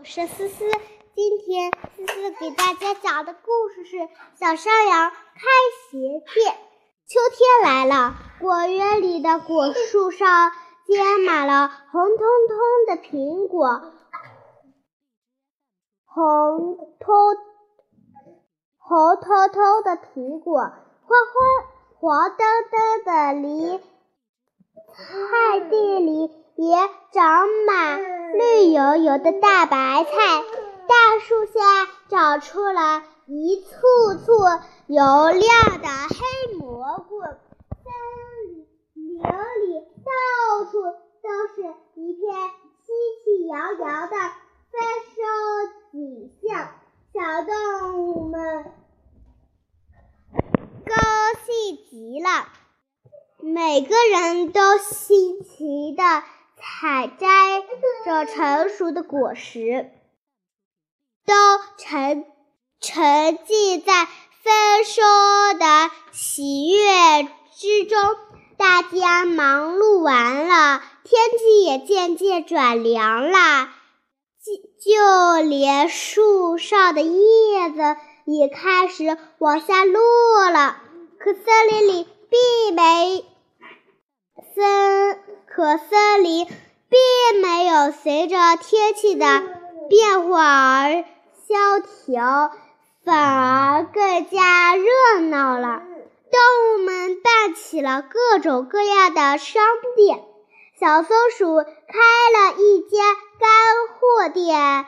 我是思思，今天思思给大家讲的故事是《小山羊开鞋店》。秋天来了，果园里的果树上结满了红彤彤的苹果，红彤红彤彤的苹果，花花黄澄澄的梨，菜地里也长满。绿油油的大白菜，大树下长出了一簇簇油亮的黑蘑菇，森林里到处都是一片喜气洋洋的丰收景象，小动物们高兴极了，每个人都新奇的。采摘着成熟的果实，都沉沉浸在丰收的喜悦之中。大家忙碌完了，天气也渐渐转凉了，就就连树上的叶子也开始往下落了。可森林里并没森。可森林并没有随着天气的变化而萧条，反而更加热闹了。动物们办起了各种各样的商店。小松鼠开了一家干货店，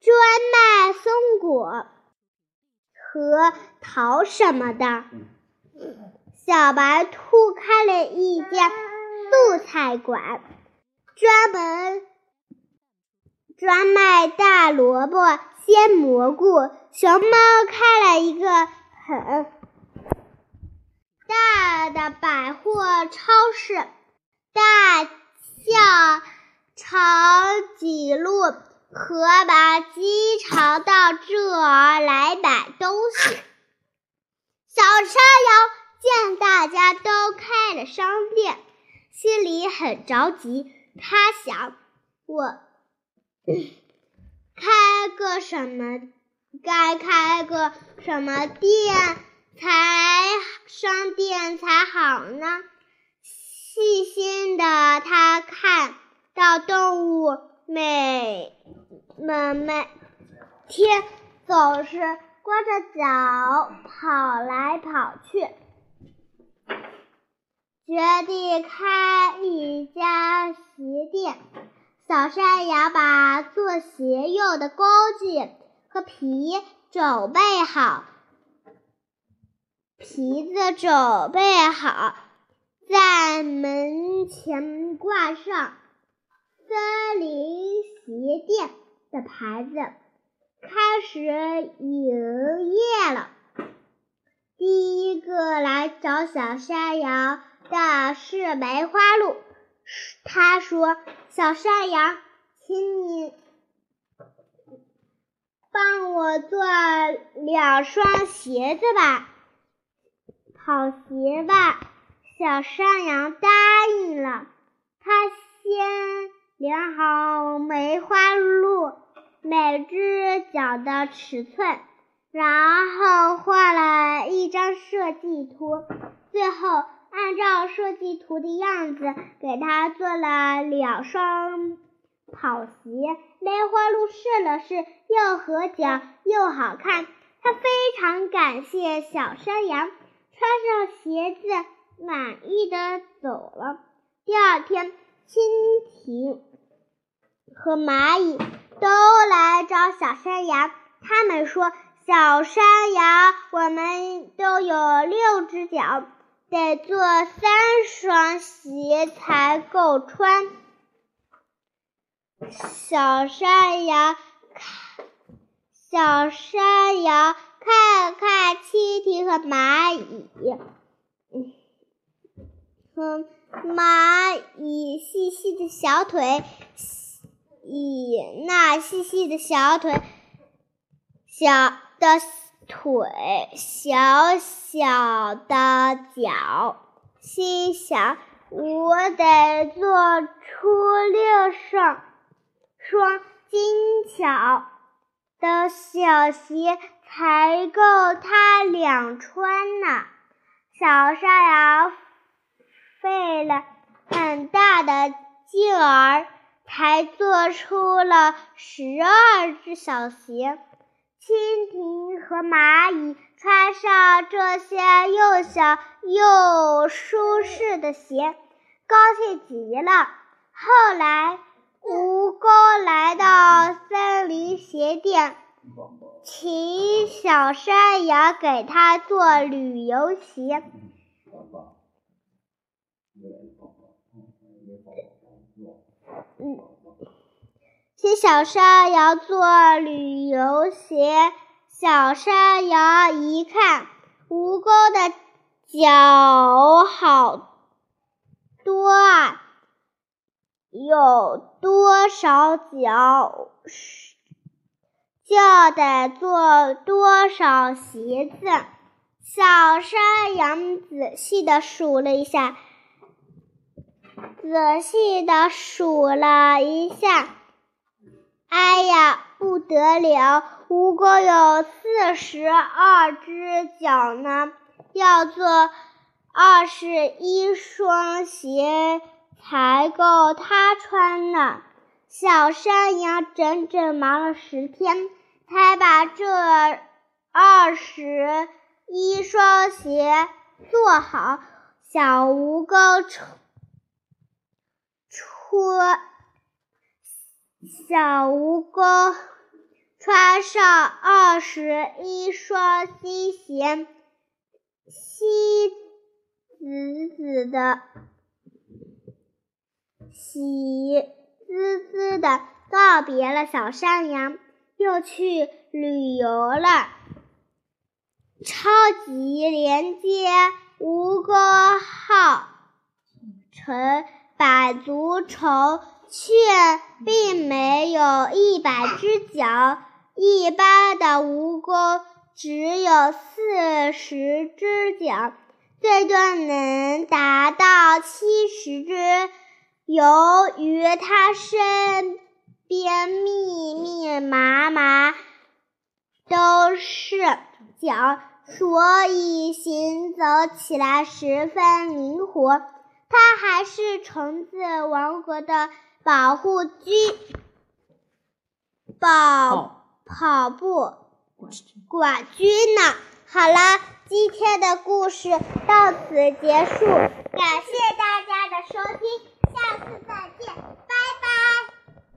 专卖松果和桃什么的。小白兔开了一家。素菜馆专门专卖大萝卜、鲜蘑菇。熊猫开了一个很大的百货超市。大象长颈鹿和马经常到这儿来买东西。小山羊见大家都开了商店。心里很着急，他想：我开个什么？该开个什么店才商店才好呢？细心的他看到动物每们每天总是光着脚跑来跑去。决定开一家鞋店。小山羊把做鞋用的工具和皮准备好，皮子准备好，在门前挂上“森林鞋店”的牌子，开始营业了。第一个来找小山羊。的是梅花鹿，他说：“小山羊，请你帮我做两双鞋子吧，跑鞋吧。”小山羊答应了。他先量好梅花鹿每只脚的尺寸，然后画了一张设计图，最后。按照设计图的样子，给他做了两双跑鞋。梅花鹿试了试，又合脚又好看。他非常感谢小山羊，穿上鞋子，满意的走了。第二天，蜻蜓和蚂蚁都来找小山羊。他们说：“小山羊，我们都有六只脚。”得做三双鞋才够穿。小山羊看，小山羊看看蜻蜓和蚂蚁，嗯，蚂蚁细细的小腿，以那细细的小腿，小的。腿小小的脚，心想：我得做出六双双精巧的小鞋才够他两穿呢。小山羊费了很大的劲儿，才做出了十二只小鞋。蜻蜓和蚂蚁穿上这些又小又舒适的鞋，高兴极了。后来，蜈蚣来到森林鞋店，请小山羊给他做旅游鞋。请小山羊做旅游鞋。小山羊一看，蜈蚣的脚好多啊，有多少脚，就得做多少鞋子。小山羊仔细的数了一下，仔细的数了一下。哎呀，不得了！蜈蚣有四十二只脚呢，要做二十一双鞋才够它穿呢。小山羊整整忙了十天，才把这二十一双鞋做好。小蜈蚣穿穿。小蜈蚣穿上二十一双新鞋，喜滋滋的，喜滋滋的告别了小山羊，又去旅游了。超级连接蜈蚣号乘百足虫。却并没有一百只脚，一般的蜈蚣只有四十只脚，最多能达到七十只。由于它身边密密麻麻都是脚，所以行走起来十分灵活。它还是虫子王国的。保护军，保跑步管军呢？好了，今天的故事到此结束，感谢大家的收听，下次再见，拜拜。